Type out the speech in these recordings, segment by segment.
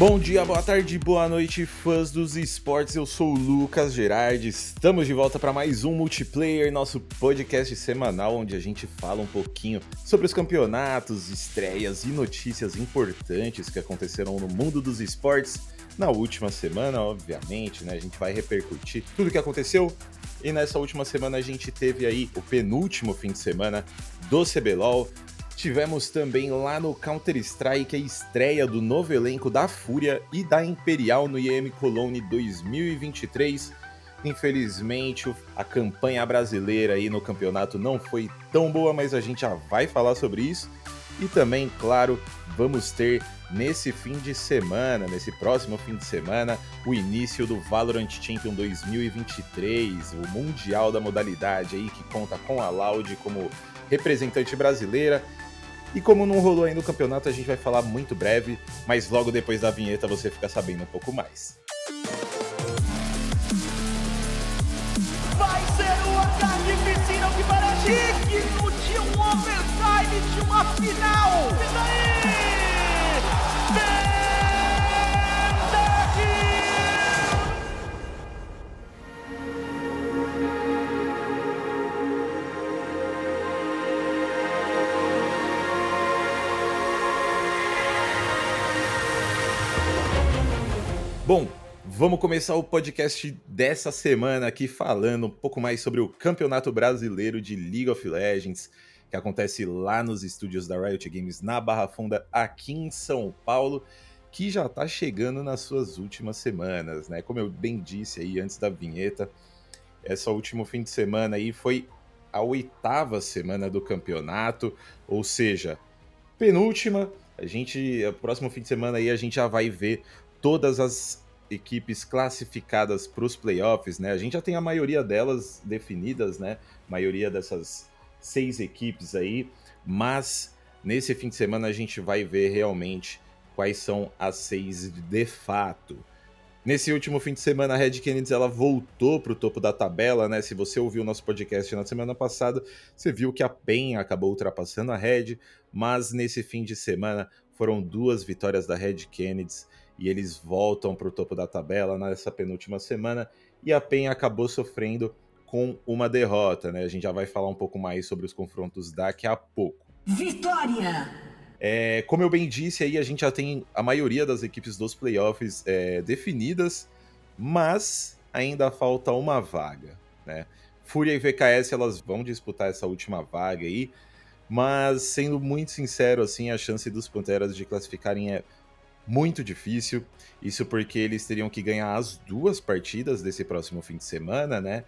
Bom dia, boa tarde, boa noite, fãs dos esportes. Eu sou o Lucas Gerardi. Estamos de volta para mais um multiplayer, nosso podcast semanal onde a gente fala um pouquinho sobre os campeonatos, estreias e notícias importantes que aconteceram no mundo dos esportes na última semana, obviamente, né? A gente vai repercutir tudo o que aconteceu. E nessa última semana a gente teve aí o penúltimo fim de semana do CBLOL. Tivemos também lá no Counter-Strike a estreia do novo elenco da Fúria e da Imperial no IEM Cologne 2023. Infelizmente, a campanha brasileira aí no campeonato não foi tão boa, mas a gente já vai falar sobre isso. E também, claro, vamos ter nesse fim de semana, nesse próximo fim de semana, o início do Valorant Champion 2023, o mundial da modalidade aí que conta com a Loud como representante brasileira e como não rolou ainda o campeonato, a gente vai falar muito breve, mas logo depois da vinheta você fica sabendo um pouco mais. Vai ser piscina que um overtime de uma final! Bom, vamos começar o podcast dessa semana aqui falando um pouco mais sobre o Campeonato Brasileiro de League of Legends, que acontece lá nos estúdios da Riot Games na Barra Funda, aqui em São Paulo, que já está chegando nas suas últimas semanas, né? Como eu bem disse aí antes da vinheta, essa último fim de semana aí foi a oitava semana do campeonato, ou seja, penúltima. A gente, o próximo fim de semana aí a gente já vai ver todas as equipes classificadas para os playoffs, né? A gente já tem a maioria delas definidas, né? A maioria dessas seis equipes aí, mas nesse fim de semana a gente vai ver realmente quais são as seis de fato. Nesse último fim de semana, a Red Kennedy ela voltou para o topo da tabela, né? Se você ouviu o nosso podcast na semana passada, você viu que a PEN acabou ultrapassando a Red, mas nesse fim de semana foram duas vitórias da Red Kennedy e eles voltam para o topo da tabela nessa penúltima semana e a PEN acabou sofrendo com uma derrota, né? A gente já vai falar um pouco mais sobre os confrontos daqui a pouco. Vitória! É, como eu bem disse aí, a gente já tem a maioria das equipes dos playoffs é, definidas, mas ainda falta uma vaga, né? Fúria e VKS elas vão disputar essa última vaga aí, mas sendo muito sincero, assim, a chance dos Panteras de classificarem é muito difícil. Isso porque eles teriam que ganhar as duas partidas desse próximo fim de semana, né?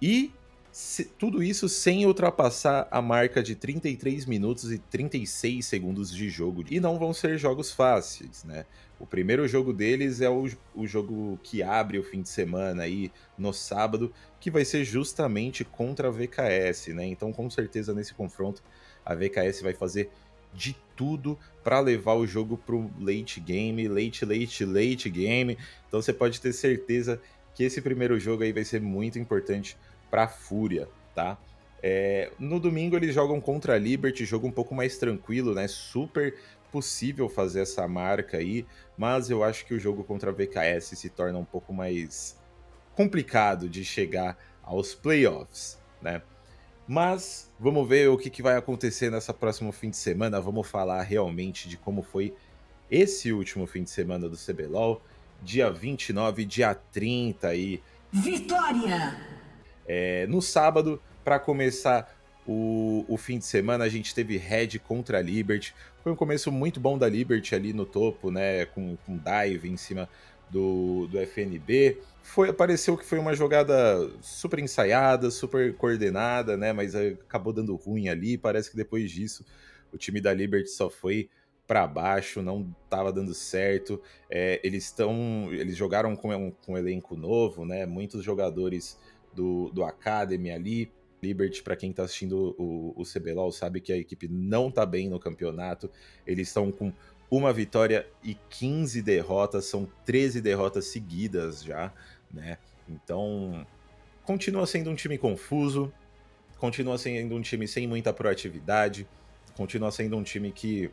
E se, tudo isso sem ultrapassar a marca de 33 minutos e 36 segundos de jogo. E não vão ser jogos fáceis, né? O primeiro jogo deles é o, o jogo que abre o fim de semana aí no sábado, que vai ser justamente contra a VKS, né? Então, com certeza, nesse confronto, a VKS vai fazer de tudo para levar o jogo pro late game, late, late, late game. Então você pode ter certeza que esse primeiro jogo aí vai ser muito importante para a Fúria, tá? É, no domingo eles jogam contra a Liberty, jogo um pouco mais tranquilo, né? Super possível fazer essa marca aí, mas eu acho que o jogo contra a VKS se torna um pouco mais complicado de chegar aos playoffs, né? Mas vamos ver o que, que vai acontecer nessa próximo fim de semana. Vamos falar realmente de como foi esse último fim de semana do CBLOL, dia 29, dia 30 aí. Vitória! É, no sábado, para começar o, o, fim de semana, a gente teve Red contra a Liberty. Foi um começo muito bom da Liberty ali no topo, né? Com, com dive em cima do, do FNB. Foi, apareceu que foi uma jogada super ensaiada, super coordenada, né? Mas acabou dando ruim ali. Parece que depois disso o time da Liberty só foi para baixo, não estava dando certo. É, eles estão, eles jogaram com um, com um elenco novo, né? Muitos jogadores do, do Academy ali. Liberty, para quem está assistindo o, o CBLOL, sabe que a equipe não está bem no campeonato. Eles estão com uma vitória e 15 derrotas, são 13 derrotas seguidas já, né? Então, continua sendo um time confuso, continua sendo um time sem muita proatividade, continua sendo um time que,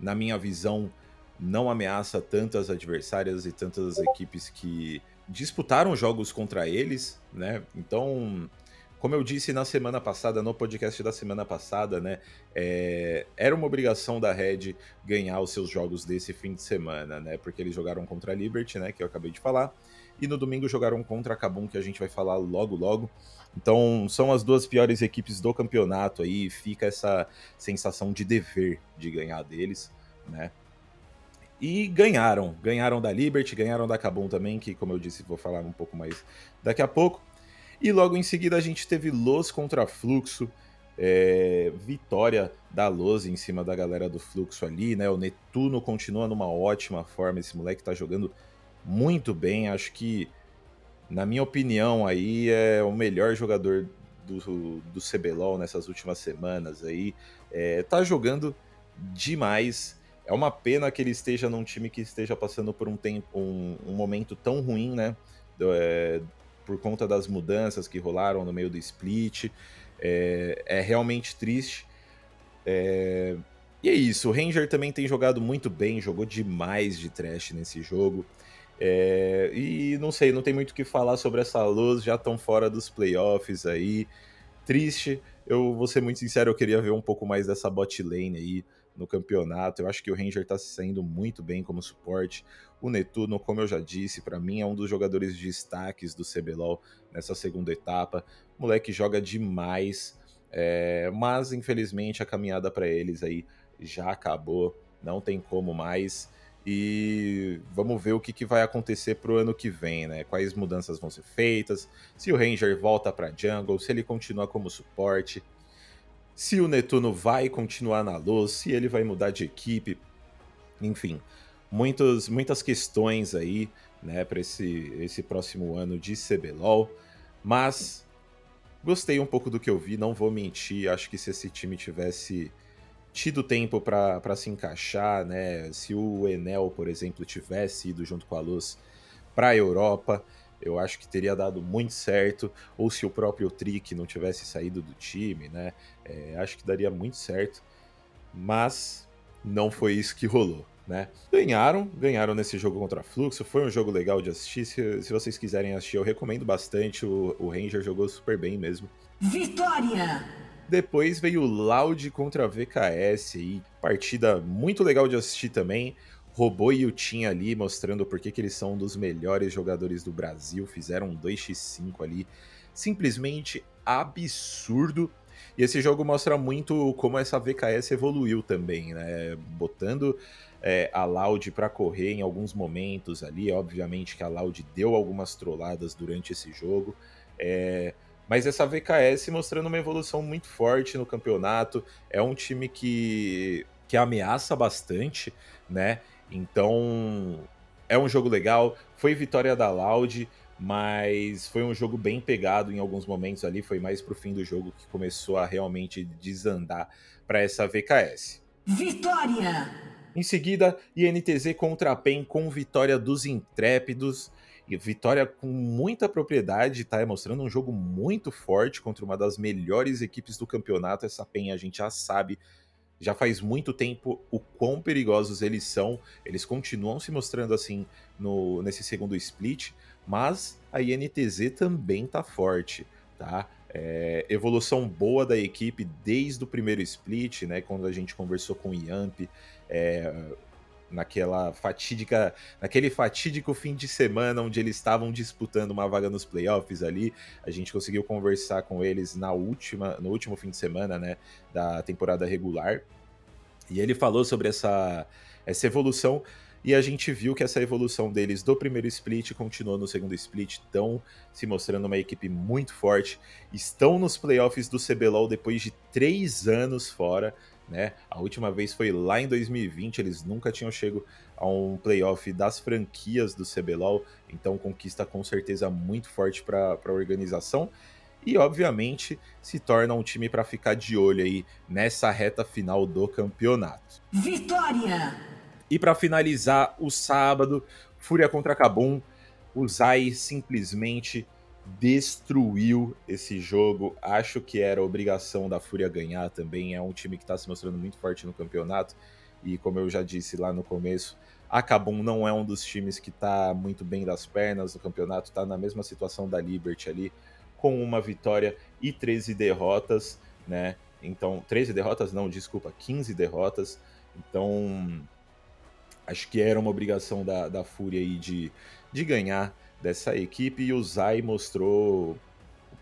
na minha visão, não ameaça tantas adversárias e tantas equipes que disputaram jogos contra eles, né? Então, como eu disse na semana passada, no podcast da semana passada, né? É, era uma obrigação da Red ganhar os seus jogos desse fim de semana, né? Porque eles jogaram contra a Liberty, né? Que eu acabei de falar. E no domingo jogaram contra a Kabum, que a gente vai falar logo logo. Então, são as duas piores equipes do campeonato aí. Fica essa sensação de dever de ganhar deles, né? E ganharam. Ganharam da Liberty, ganharam da Kabum também, que, como eu disse, vou falar um pouco mais daqui a pouco. E logo em seguida a gente teve Los contra Fluxo. É, vitória da Los em cima da galera do Fluxo ali, né? O Netuno continua numa ótima forma. Esse moleque tá jogando muito bem. Acho que, na minha opinião, aí é o melhor jogador do, do CBLOL nessas últimas semanas aí. É, tá jogando demais. É uma pena que ele esteja num time que esteja passando por um tempo, um, um momento tão ruim, né? Do, é, por conta das mudanças que rolaram no meio do split. É, é realmente triste. É, e é isso, o Ranger também tem jogado muito bem, jogou demais de trash nesse jogo. É, e não sei, não tem muito o que falar sobre essa luz, já estão fora dos playoffs aí. Triste, eu vou ser muito sincero, eu queria ver um pouco mais dessa bot lane aí no campeonato. Eu acho que o Ranger está se saindo muito bem como suporte. O Netuno, como eu já disse, para mim é um dos jogadores de destaques do CBLOL nessa segunda etapa. O moleque joga demais, é, mas infelizmente a caminhada para eles aí já acabou, não tem como mais. E vamos ver o que, que vai acontecer pro ano que vem, né? Quais mudanças vão ser feitas, se o Ranger volta para jungle, se ele continua como suporte se o Netuno vai continuar na luz, se ele vai mudar de equipe, enfim, muitos, muitas questões aí, né, para esse, esse próximo ano de CBLOL, mas gostei um pouco do que eu vi, não vou mentir, acho que se esse time tivesse tido tempo para se encaixar, né, se o Enel, por exemplo, tivesse ido junto com a Luz para a Europa, eu acho que teria dado muito certo, ou se o próprio Trick não tivesse saído do time, né? É, acho que daria muito certo, mas não foi isso que rolou, né? Ganharam, ganharam nesse jogo contra a Fluxo, foi um jogo legal de assistir, se, se vocês quiserem assistir eu recomendo bastante, o, o Ranger jogou super bem mesmo. Vitória! Depois veio o Loud contra a VKS, e partida muito legal de assistir também. Robô e o Tim ali mostrando por que eles são um dos melhores jogadores do Brasil. Fizeram um 2x5 ali. Simplesmente absurdo. E esse jogo mostra muito como essa VKS evoluiu também, né? Botando é, a Loud para correr em alguns momentos ali. Obviamente que a Loud deu algumas trolladas durante esse jogo. É, mas essa VKS mostrando uma evolução muito forte no campeonato. É um time que, que ameaça bastante, né? Então, é um jogo legal. Foi vitória da Loud, mas foi um jogo bem pegado em alguns momentos ali. Foi mais pro fim do jogo que começou a realmente desandar para essa VKS. Vitória! Em seguida, INTZ contra a PEN com vitória dos Intrépidos. E vitória com muita propriedade, tá? Mostrando um jogo muito forte contra uma das melhores equipes do campeonato. Essa PEN a gente já sabe já faz muito tempo o quão perigosos eles são. Eles continuam se mostrando assim no, nesse segundo split, mas a INTZ também tá forte, tá? É, evolução boa da equipe desde o primeiro split, né? Quando a gente conversou com o Yamp, é, naquela fatídica, naquele fatídico fim de semana onde eles estavam disputando uma vaga nos playoffs ali. A gente conseguiu conversar com eles na última, no último fim de semana, né, da temporada regular. E ele falou sobre essa essa evolução e a gente viu que essa evolução deles do primeiro split continuou no segundo split, estão se mostrando uma equipe muito forte, estão nos playoffs do CBLOL depois de três anos fora, né? A última vez foi lá em 2020, eles nunca tinham chego a um playoff das franquias do CBLOL, então conquista com certeza muito forte para a organização. E obviamente se torna um time para ficar de olho aí nessa reta final do campeonato. Vitória! E para finalizar o sábado, Fúria contra Kabum, o Zai simplesmente destruiu esse jogo. Acho que era obrigação da Fúria ganhar também. É um time que está se mostrando muito forte no campeonato. e como eu já disse lá no começo, a não é um dos times que está muito bem das pernas no campeonato, está na mesma situação da Liberty ali, com uma vitória e 13 derrotas, né? Então, 13 derrotas, não, desculpa, 15 derrotas. Então, acho que era uma obrigação da, da Fúria aí de, de ganhar dessa equipe e o Zai mostrou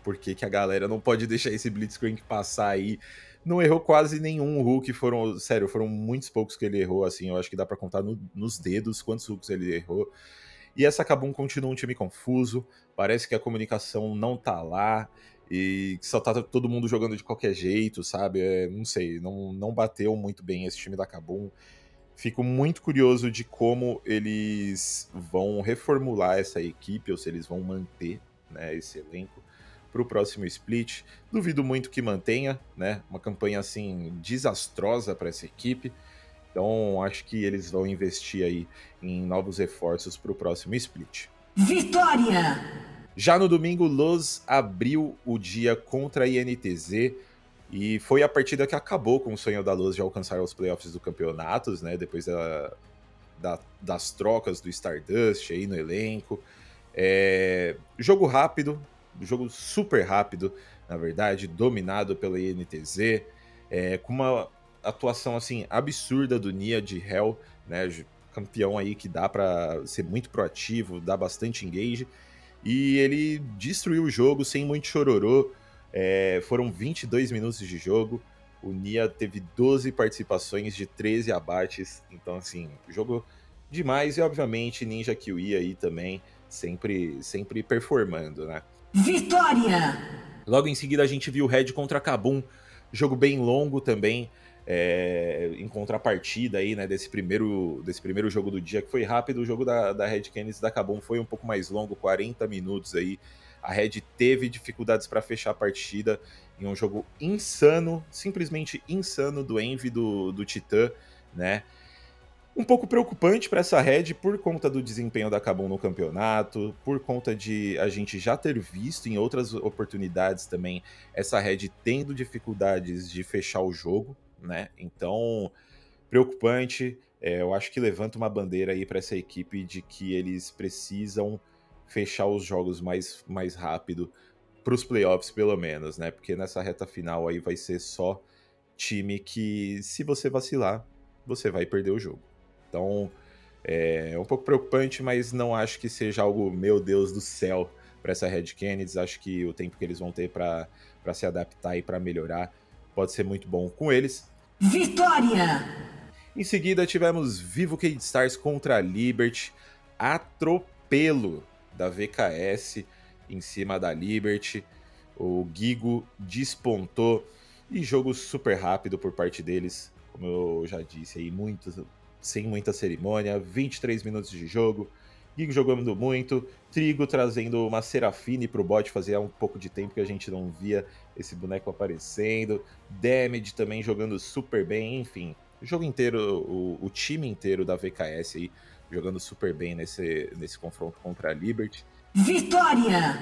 por que a galera não pode deixar esse Blitzcrank passar aí. Não errou quase nenhum Hulk, foram, sério, foram muitos poucos que ele errou, assim, eu acho que dá para contar no, nos dedos quantos Hulks ele errou. E essa Kabum continua um time confuso, parece que a comunicação não tá lá e só tá todo mundo jogando de qualquer jeito, sabe? É, não sei, não, não bateu muito bem esse time da Kabum. Fico muito curioso de como eles vão reformular essa equipe, ou se eles vão manter né, esse elenco para o próximo split. Duvido muito que mantenha, né? Uma campanha assim desastrosa para essa equipe. Então acho que eles vão investir aí em novos reforços para o próximo split. Vitória! Já no domingo, Los abriu o dia contra a INTZ e foi a partida que acabou com o sonho da Luz de alcançar os playoffs do campeonatos, né? Depois da, da, das trocas do Stardust aí no elenco. É, jogo rápido, jogo super rápido, na verdade, dominado pela INTZ, é, com uma atuação assim absurda do Nia de Hell, né? Campeão aí que dá para ser muito proativo, dá bastante engage. E ele destruiu o jogo sem muito chororô. É, foram 22 minutos de jogo. O Nia teve 12 participações de 13 abates. Então, assim, jogo demais. E, obviamente, Ninja Kiwi aí também, sempre, sempre performando, né? Vitória! Logo em seguida, a gente viu o Red contra Kabum. Jogo bem longo também. É, em contrapartida aí, né, desse primeiro, desse primeiro jogo do dia, que foi rápido, o jogo da, da Red Canids da Kabum foi um pouco mais longo, 40 minutos aí, a Red teve dificuldades para fechar a partida em um jogo insano, simplesmente insano do Envy do, do Titã, né? Um pouco preocupante para essa Red por conta do desempenho da Kabum no campeonato, por conta de a gente já ter visto em outras oportunidades também essa Red tendo dificuldades de fechar o jogo, né? Então, preocupante. É, eu acho que levanta uma bandeira aí para essa equipe de que eles precisam fechar os jogos mais, mais rápido para os playoffs, pelo menos, né? Porque nessa reta final aí vai ser só time que, se você vacilar, você vai perder o jogo. Então, é um pouco preocupante, mas não acho que seja algo, meu Deus do céu, para essa Red Kennedy. Acho que o tempo que eles vão ter para se adaptar e para melhorar pode ser muito bom com eles. Vitória! Em seguida, tivemos Vivo Cade Stars contra a Liberty. Atropelo da VKS em cima da Liberty. O Gigo despontou e jogo super rápido por parte deles, como eu já disse aí, muito, sem muita cerimônia, 23 minutos de jogo. Gigo jogando muito, Trigo trazendo uma Serafine pro bot, fazia um pouco de tempo que a gente não via esse boneco aparecendo. Damage também jogando super bem, enfim. O jogo inteiro, o, o time inteiro da VKS aí jogando super bem nesse, nesse confronto contra a Liberty. Vitória!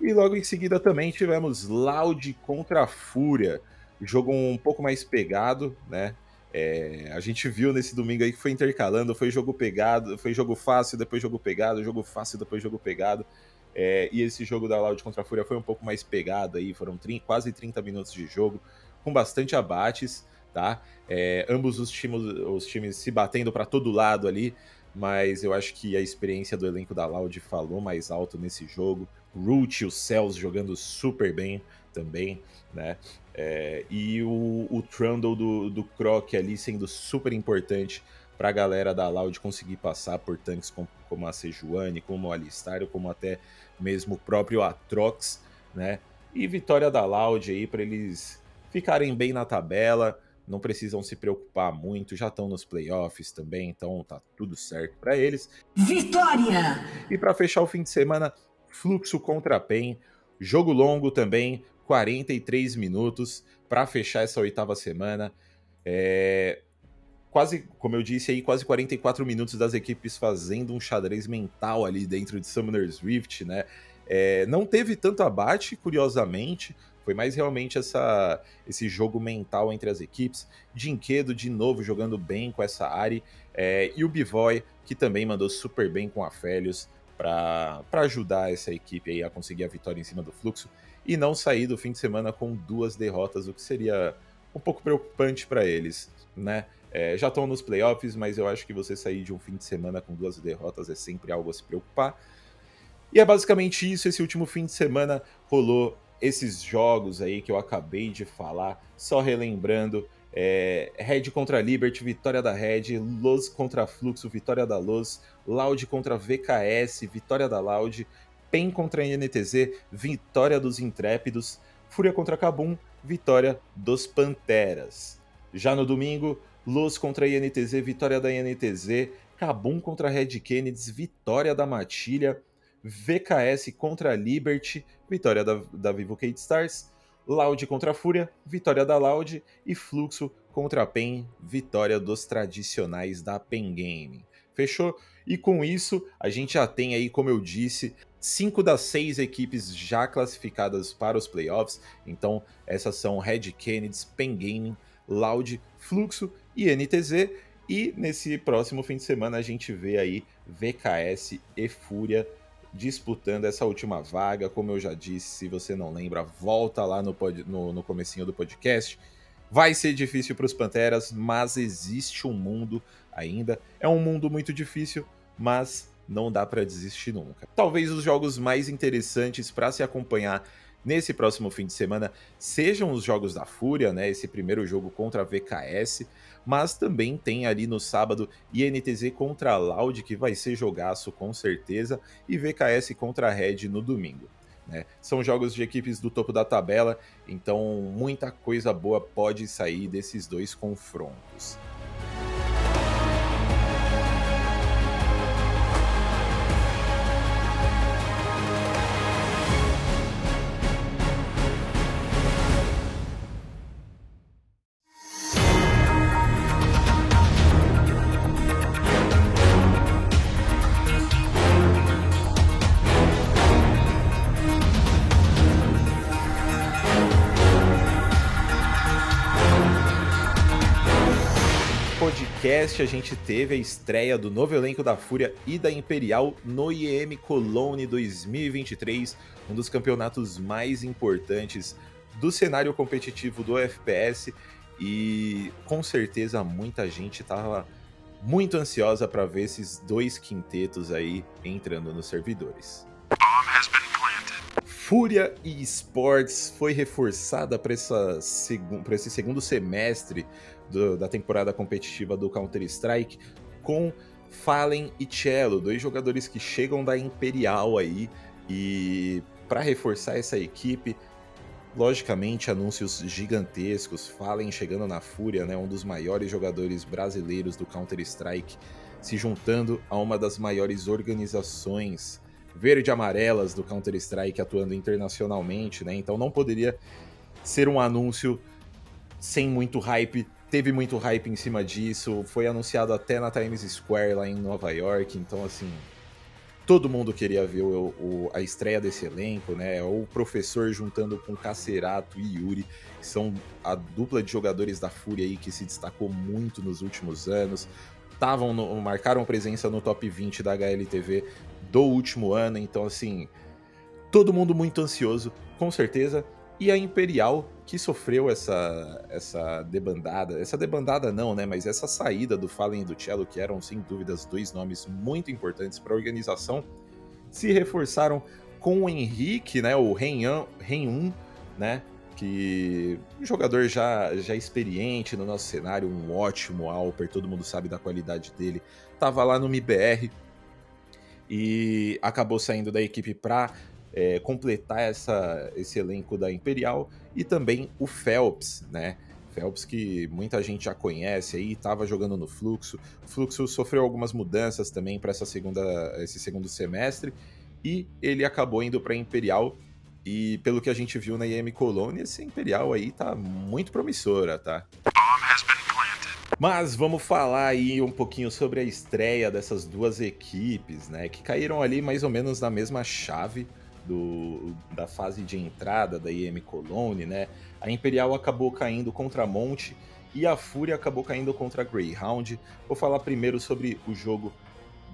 E logo em seguida também tivemos Loud contra a Fúria. Jogo um pouco mais pegado, né? É, a gente viu nesse domingo aí que foi intercalando, foi jogo pegado, foi jogo fácil, depois jogo pegado, jogo fácil, depois jogo pegado. É, e esse jogo da Loud contra a Fúria foi um pouco mais pegado aí, foram quase 30 minutos de jogo, com bastante abates, tá? É, ambos os times, os times se batendo para todo lado ali mas eu acho que a experiência do elenco da Loud falou mais alto nesse jogo. Root e o Cells jogando super bem também, né? É, e o, o Trundle do, do Croc ali sendo super importante para a galera da Loud conseguir passar por tanques como, como a Sejuani, como o Alistário, como até mesmo o próprio Atrox, né? E vitória da Loud aí para eles ficarem bem na tabela, não precisam se preocupar muito, já estão nos playoffs também, então tá tudo certo para eles. Vitória! E para fechar o fim de semana, Fluxo contra PEN, jogo longo também, 43 minutos para fechar essa oitava semana. É... Quase, como eu disse aí, quase 44 minutos das equipes fazendo um xadrez mental ali dentro de Summoner's Rift, né? É... Não teve tanto abate, curiosamente, Foi mais realmente essa, esse jogo mental entre as equipes. Dinquedo, de novo, jogando bem com essa Ari. É, e o Bivoy, que também mandou super bem com a Félios para ajudar essa equipe aí a conseguir a vitória em cima do fluxo. E não sair do fim de semana com duas derrotas, o que seria um pouco preocupante para eles, né? É, já estão nos playoffs, mas eu acho que você sair de um fim de semana com duas derrotas é sempre algo a se preocupar. E é basicamente isso. Esse último fim de semana rolou esses jogos aí que eu acabei de falar. Só relembrando: é, Red contra Liberty, vitória da Red. Loz contra Fluxo, vitória da Loz. Loud contra VKS, vitória da Loud. PEN contra INTZ, vitória dos Intrépidos. Fúria contra Kabum, vitória dos Panteras. Já no domingo, Los contra INTZ, vitória da INTZ. Kabum contra Red Kennedy, vitória da Matilha. VKS contra Liberty, vitória da, da Vivo Kate Stars. Loud contra Fúria, vitória da Loud. E Fluxo contra a PEN, vitória dos tradicionais da PEN Game. Fechou? E com isso, a gente já tem aí, como eu disse, cinco das seis equipes já classificadas para os playoffs. Então, essas são Red Kennedy, Pen Gaming, Loud, Fluxo e NTZ. E nesse próximo fim de semana a gente vê aí VKS e Fúria disputando essa última vaga. Como eu já disse, se você não lembra, volta lá no, pod, no, no comecinho do podcast. Vai ser difícil para os Panteras, mas existe um mundo ainda. É um mundo muito difícil, mas não dá para desistir nunca. Talvez os jogos mais interessantes para se acompanhar nesse próximo fim de semana sejam os jogos da Fúria, né? Esse primeiro jogo contra a VKS, mas também tem ali no sábado INTZ contra a Loud, que vai ser jogaço com certeza, e VKS contra a Red no domingo. Né? São jogos de equipes do topo da tabela, então muita coisa boa pode sair desses dois confrontos. Podcast a gente teve a estreia do novo elenco da Fúria e da Imperial no IEM Cologne 2023, um dos campeonatos mais importantes do cenário competitivo do FPS e com certeza muita gente estava muito ansiosa para ver esses dois quintetos aí entrando nos servidores. Fúria e Esports foi reforçada para esse segundo semestre do, da temporada competitiva do Counter-Strike com Fallen e Cello, dois jogadores que chegam da Imperial aí e para reforçar essa equipe, logicamente anúncios gigantescos, Fallen chegando na Fúria, né, um dos maiores jogadores brasileiros do Counter-Strike, se juntando a uma das maiores organizações verde-amarelas do Counter-Strike atuando internacionalmente, né? Então não poderia ser um anúncio sem muito hype teve muito hype em cima disso, foi anunciado até na Times Square lá em Nova York, então assim, todo mundo queria ver o, o, a estreia desse elenco, né? O professor juntando com Cacerato e Yuri, que são a dupla de jogadores da Fúria aí que se destacou muito nos últimos anos. Tavam no, marcaram presença no top 20 da HLTV do último ano, então assim, todo mundo muito ansioso, com certeza e a Imperial, que sofreu essa, essa debandada, essa debandada não, né, mas essa saída do Fallen e do Cello, que eram sem dúvidas dois nomes muito importantes para a organização, se reforçaram com o Henrique, né, o Renyan, Renhun, né, que um jogador já, já experiente no nosso cenário, um ótimo Alper, todo mundo sabe da qualidade dele, tava lá no MIBR e acabou saindo da equipe para é, completar essa, esse elenco da Imperial e também o Phelps, né? Phelps que muita gente já conhece aí, estava jogando no Fluxo. O Fluxo sofreu algumas mudanças também para essa segunda, esse segundo semestre e ele acabou indo para Imperial. E pelo que a gente viu na IM Colônia, esse Imperial aí tá muito promissora, tá? Mas vamos falar aí um pouquinho sobre a estreia dessas duas equipes, né? Que caíram ali mais ou menos na mesma chave do, da fase de entrada da IM Cologne, né? A Imperial acabou caindo contra a Monte e a Fúria acabou caindo contra a Greyhound. Vou falar primeiro sobre o jogo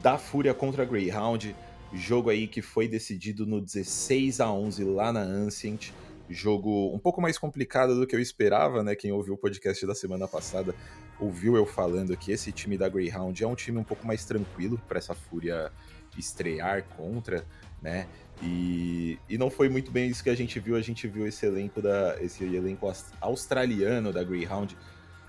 da Fúria contra a Greyhound, jogo aí que foi decidido no 16 a 11 lá na Ancient. Jogo um pouco mais complicado do que eu esperava, né? Quem ouviu o podcast da semana passada ouviu eu falando que esse time da Greyhound é um time um pouco mais tranquilo para essa Fúria estrear contra, né? E, e não foi muito bem isso que a gente viu. A gente viu esse elenco da esse elenco australiano da Greyhound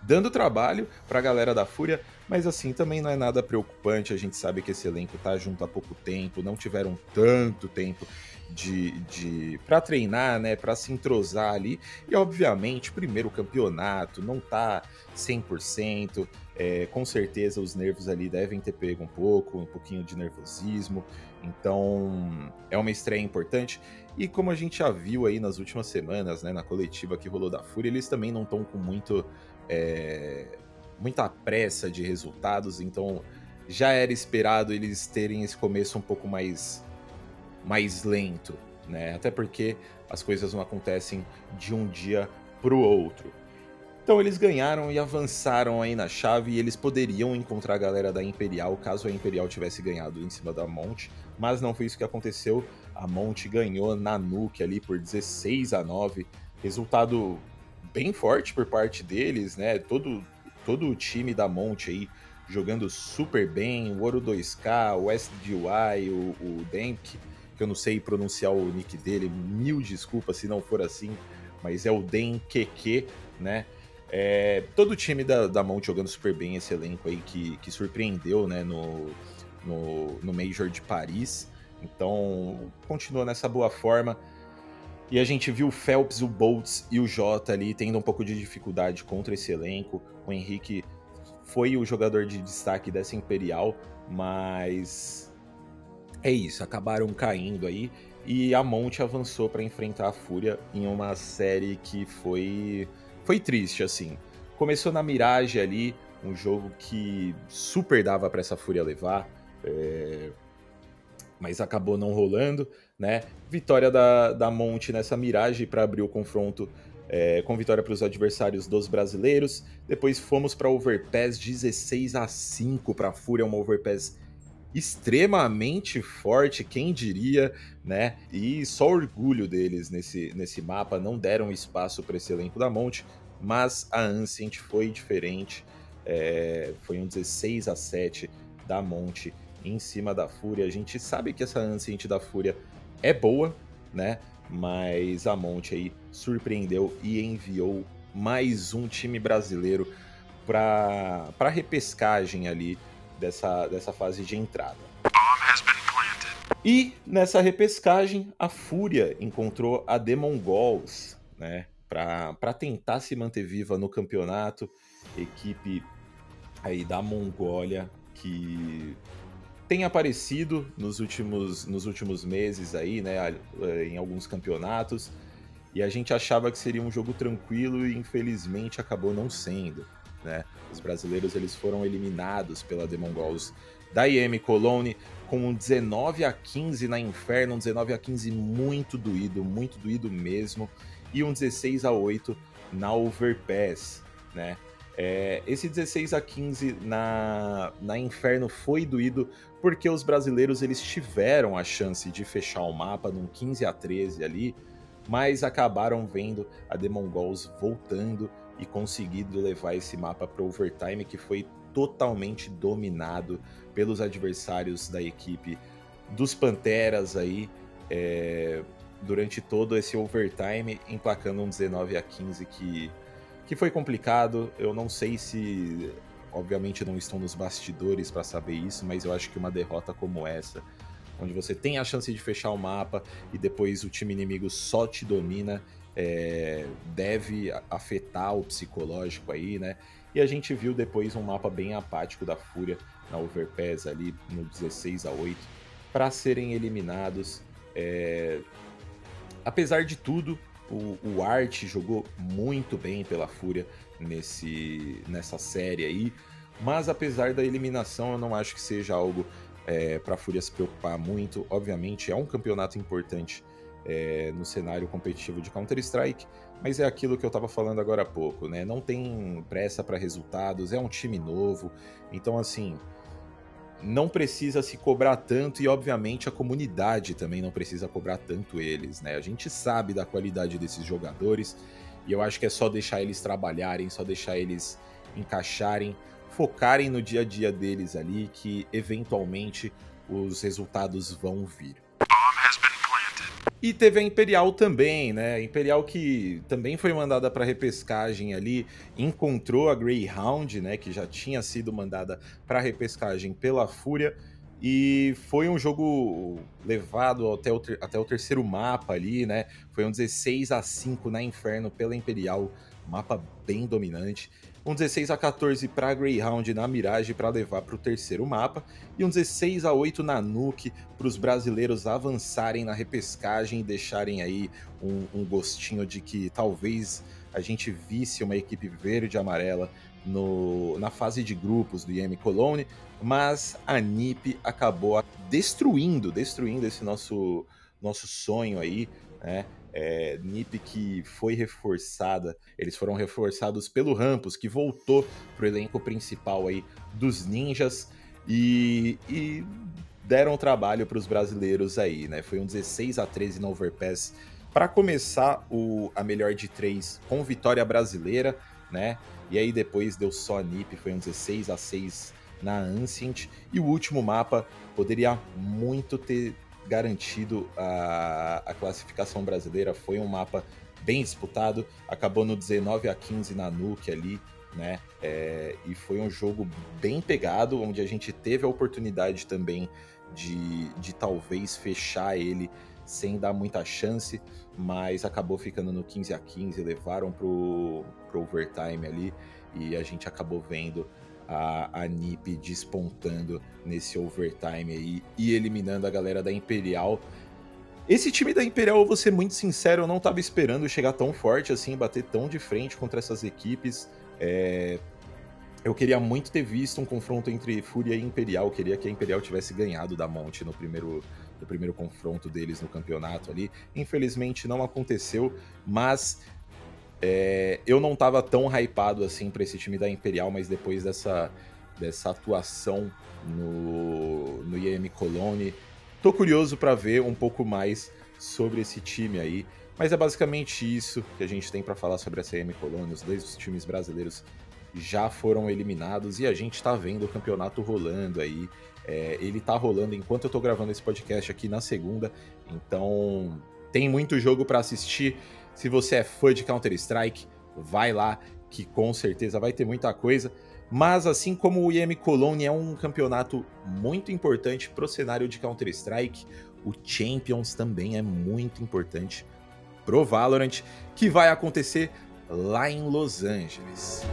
dando trabalho para a galera da Fúria, mas assim também não é nada preocupante. A gente sabe que esse elenco tá junto há pouco tempo, não tiveram tanto tempo de, de para treinar, né, para se entrosar ali. E obviamente, primeiro campeonato, não tá 100%, é, com certeza os nervos ali devem ter pego um pouco, um pouquinho de nervosismo. Então, é uma estreia importante. E como a gente já viu aí nas últimas semanas, né, na coletiva que rolou da Fúria, eles também não estão com muito é, muita pressa de resultados, então já era esperado eles terem esse começo um pouco mais mais lento, né? Até porque as coisas não acontecem de um dia para o outro. Então eles ganharam e avançaram aí na chave e eles poderiam encontrar a galera da Imperial caso a Imperial tivesse ganhado em cima da Monte, mas não foi isso que aconteceu. A Monte ganhou na Nuke ali por 16 a 9, resultado bem forte por parte deles, né? Todo, todo o time da Monte aí jogando super bem, o Ouro 2K, o SDY, o, o Demp, que eu não sei pronunciar o nick dele, mil desculpas se não for assim, mas é o Den QQ, né? É, todo o time da, da Mount jogando super bem, esse elenco aí que, que surpreendeu né, no, no, no Major de Paris. Então, continua nessa boa forma. E a gente viu o Phelps, o Boltz e o Jota ali tendo um pouco de dificuldade contra esse elenco. O Henrique foi o jogador de destaque dessa Imperial, mas é isso, acabaram caindo aí. E a Monte avançou para enfrentar a Fúria em uma série que foi foi triste, assim. Começou na Mirage ali, um jogo que super dava para essa Fúria levar, é... mas acabou não rolando, né? Vitória da, da Monte nessa Mirage para abrir o confronto é, com vitória para os adversários dos brasileiros. Depois fomos para Overpass 16 a 5 para a Fúria, uma Overpass extremamente forte, quem diria, né? E só orgulho deles nesse, nesse mapa, não deram espaço para esse elenco da Monte, mas a Ancient foi diferente. É, foi um 16 a 7 da Monte em cima da Fúria. A gente sabe que essa Ancient da Fúria é boa, né? Mas a Monte aí surpreendeu e enviou mais um time brasileiro para repescagem ali dessa, dessa fase de entrada. E nessa repescagem, a Fúria encontrou a The Mongols, né? Para tentar se manter viva no campeonato. Equipe aí da Mongólia que tem aparecido nos últimos, nos últimos meses aí, né? Em alguns campeonatos. E a gente achava que seria um jogo tranquilo e infelizmente acabou não sendo. Né? Os brasileiros eles foram eliminados pela The da IM Cologne com um 19 a 15 na Inferno, um 19 a 15 muito doído, muito doído mesmo, e um 16 a 8 na Overpass, né? É, esse 16 a 15 na, na Inferno foi doído porque os brasileiros eles tiveram a chance de fechar o mapa num 15 a 13 ali, mas acabaram vendo a The voltando e conseguido levar esse mapa para overtime que foi totalmente dominado pelos adversários da equipe dos Panteras aí é, durante todo esse overtime, emplacando um 19 a 15 que, que foi complicado. Eu não sei se, obviamente, não estão nos bastidores para saber isso, mas eu acho que uma derrota como essa, onde você tem a chance de fechar o mapa e depois o time inimigo só te domina, é, deve afetar o psicológico aí, né? E a gente viu depois um mapa bem apático da Fúria na Overpass ali no 16 a 8 para serem eliminados. É... Apesar de tudo, o, o Art jogou muito bem pela Fúria nesse, nessa série aí. Mas apesar da eliminação, eu não acho que seja algo é, para a Fúria se preocupar muito. Obviamente, é um campeonato importante é, no cenário competitivo de Counter-Strike, mas é aquilo que eu estava falando agora há pouco, né? Não tem pressa para resultados, é um time novo, então assim não precisa se cobrar tanto e obviamente a comunidade também não precisa cobrar tanto eles, né? A gente sabe da qualidade desses jogadores e eu acho que é só deixar eles trabalharem, só deixar eles encaixarem, focarem no dia a dia deles ali que eventualmente os resultados vão vir. E teve a Imperial também, né? A Imperial que também foi mandada para repescagem ali, encontrou a Greyhound, né? Que já tinha sido mandada para repescagem pela Fúria. E foi um jogo levado até o, até o terceiro mapa ali, né? Foi um 16 a 5 na Inferno pela Imperial, mapa bem dominante um 16 a 14 para Greyhound na Mirage para levar para o terceiro mapa, e um 16 a 8 na Nuke para os brasileiros avançarem na repescagem e deixarem aí um, um, gostinho de que talvez a gente visse uma equipe verde e amarela no, na fase de grupos do IM Cologne, mas a NiP acabou destruindo, destruindo esse nosso, nosso sonho aí, né? É, NiP que foi reforçada, eles foram reforçados pelo Rampus, que voltou pro elenco principal aí dos ninjas e, e deram trabalho para os brasileiros aí, né? Foi um 16 a 13 no Overpass para começar o, a melhor de três com vitória brasileira, né? E aí depois deu só a NiP, foi um 16 a 6 na Ancient. E o último mapa poderia muito ter garantido a, a classificação brasileira. Foi um mapa bem disputado, acabou no 19 a 15 na Nuke ali, né? É, e foi um jogo bem pegado, onde a gente teve a oportunidade também de, de talvez fechar ele sem dar muita chance, mas acabou ficando no 15 a 15, levaram pro, pro overtime ali e a gente acabou vendo a, a NiP despontando nesse overtime aí e eliminando a galera da Imperial. Esse time da Imperial, eu vou ser muito sincero, eu não estava esperando chegar tão forte assim, bater tão de frente contra essas equipes. É... Eu queria muito ter visto um confronto entre Fúria e Imperial. Eu queria que a Imperial tivesse ganhado da Monte no primeiro, no primeiro confronto deles no campeonato ali. Infelizmente não aconteceu, mas é, eu não tava tão hypado assim para esse time da Imperial, mas depois dessa, dessa atuação no, no IEM Cologne, tô curioso para ver um pouco mais sobre esse time aí. Mas é basicamente isso que a gente tem para falar sobre essa IEM Cologne. Os dois times brasileiros já foram eliminados e a gente tá vendo o campeonato rolando aí. É, ele tá rolando enquanto eu tô gravando esse podcast aqui na segunda, então tem muito jogo para assistir. Se você é fã de Counter-Strike, vai lá, que com certeza vai ter muita coisa. Mas assim como o IM Cologne é um campeonato muito importante para o cenário de Counter-Strike, o Champions também é muito importante pro Valorant, que vai acontecer lá em Los Angeles.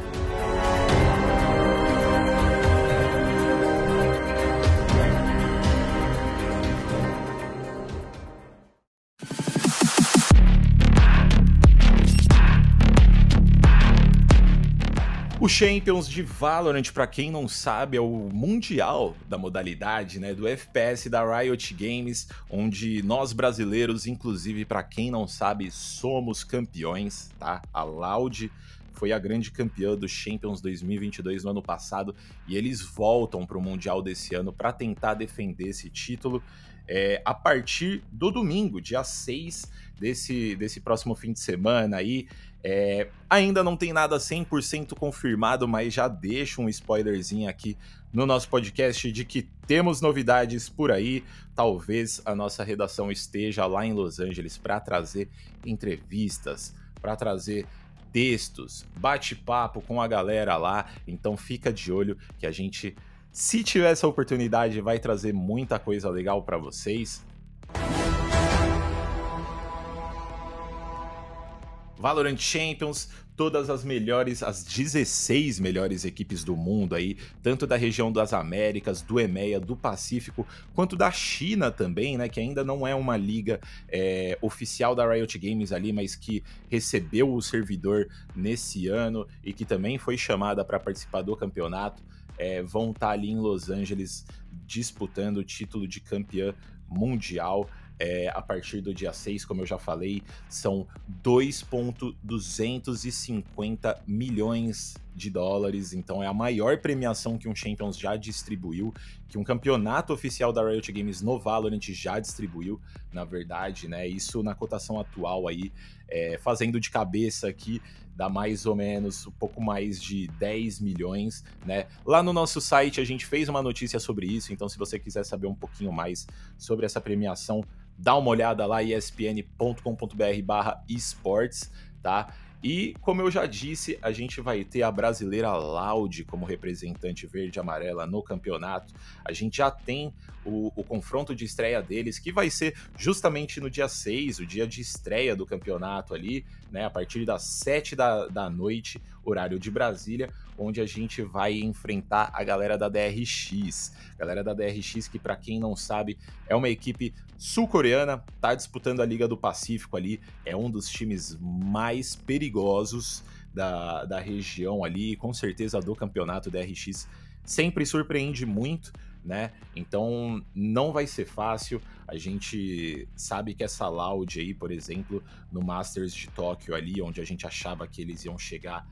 Champions de Valorant, para quem não sabe, é o mundial da modalidade, né, do FPS da Riot Games, onde nós brasileiros, inclusive para quem não sabe, somos campeões, tá? A Loud foi a grande campeã do Champions 2022 no ano passado e eles voltam para o mundial desse ano para tentar defender esse título. É, a partir do domingo, dia 6 desse, desse próximo fim de semana aí. É, ainda não tem nada 100% confirmado, mas já deixo um spoilerzinho aqui no nosso podcast de que temos novidades por aí. Talvez a nossa redação esteja lá em Los Angeles para trazer entrevistas, para trazer textos, bate-papo com a galera lá. Então fica de olho que a gente, se tiver essa oportunidade, vai trazer muita coisa legal para vocês. Valorant Champions, todas as melhores, as 16 melhores equipes do mundo aí, tanto da região das Américas, do EMEA, do Pacífico, quanto da China também, né, que ainda não é uma liga é, oficial da Riot Games ali, mas que recebeu o servidor nesse ano e que também foi chamada para participar do campeonato, é, vão estar tá ali em Los Angeles disputando o título de campeã mundial. É, a partir do dia 6, como eu já falei, são 2,250 milhões de dólares. Então é a maior premiação que um Champions já distribuiu, que um campeonato oficial da Riot Games no Valorant já distribuiu, na verdade, né? Isso na cotação atual aí, é, fazendo de cabeça aqui, dá mais ou menos um pouco mais de 10 milhões, né? Lá no nosso site a gente fez uma notícia sobre isso, então se você quiser saber um pouquinho mais sobre essa premiação, dá uma olhada lá, espn.com.br barra esportes, tá? E, como eu já disse, a gente vai ter a brasileira Loud como representante verde e amarela no campeonato. A gente já tem o, o, confronto de estreia deles, que vai ser justamente no dia 6, o dia de estreia do campeonato ali, né? A partir das 7 da, da noite, horário de Brasília, onde a gente vai enfrentar a galera da DRX. Galera da DRX, que para quem não sabe, é uma equipe sul-coreana, tá disputando a Liga do Pacífico ali, é um dos times mais perigosos da, da região ali, com certeza do campeonato DRX. Sempre surpreende muito, né? Então não vai ser fácil. A gente sabe que essa Loud aí, por exemplo, no Masters de Tóquio ali, onde a gente achava que eles iam chegar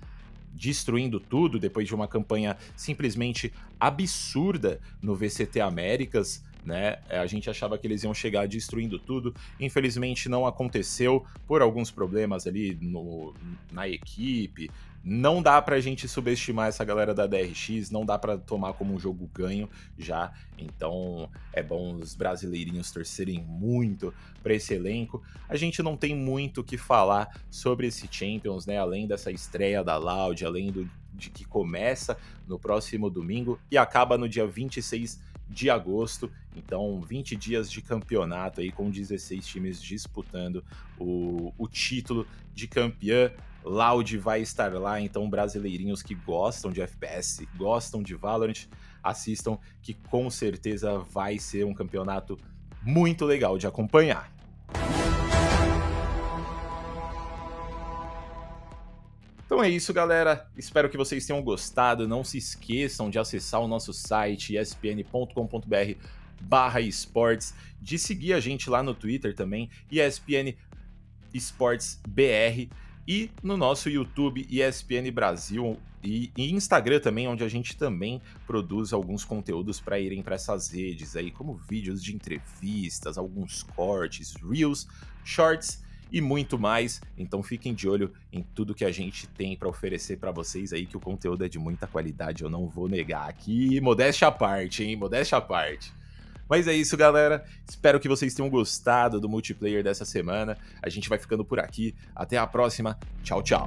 destruindo tudo depois de uma campanha simplesmente absurda no VCT Américas, né? A gente achava que eles iam chegar destruindo tudo. Infelizmente não aconteceu por alguns problemas ali no, na equipe, não dá pra gente subestimar essa galera da DRX, não dá para tomar como um jogo ganho já. Então é bom os brasileirinhos torcerem muito para esse elenco. A gente não tem muito o que falar sobre esse Champions, né? Além dessa estreia da Loud, além do, de que começa no próximo domingo e acaba no dia 26 de agosto. Então, 20 dias de campeonato aí com 16 times disputando o, o título de campeã Loud vai estar lá, então brasileirinhos que gostam de FPS, gostam de Valorant, assistam que com certeza vai ser um campeonato muito legal de acompanhar. Então é isso, galera. Espero que vocês tenham gostado. Não se esqueçam de acessar o nosso site espn.com.br barra esportes, de seguir a gente lá no Twitter também, ESPN Esportes BR e no nosso YouTube ESPN Brasil e, Instagram também, onde a gente também produz alguns conteúdos para irem para essas redes aí, como vídeos de entrevistas, alguns cortes, reels, shorts e muito mais. Então fiquem de olho em tudo que a gente tem para oferecer para vocês aí, que o conteúdo é de muita qualidade, eu não vou negar aqui. Modéstia à parte, hein? Modéstia à parte. Mas é isso, galera. Espero que vocês tenham gostado do multiplayer dessa semana. A gente vai ficando por aqui. Até a próxima. Tchau, tchau.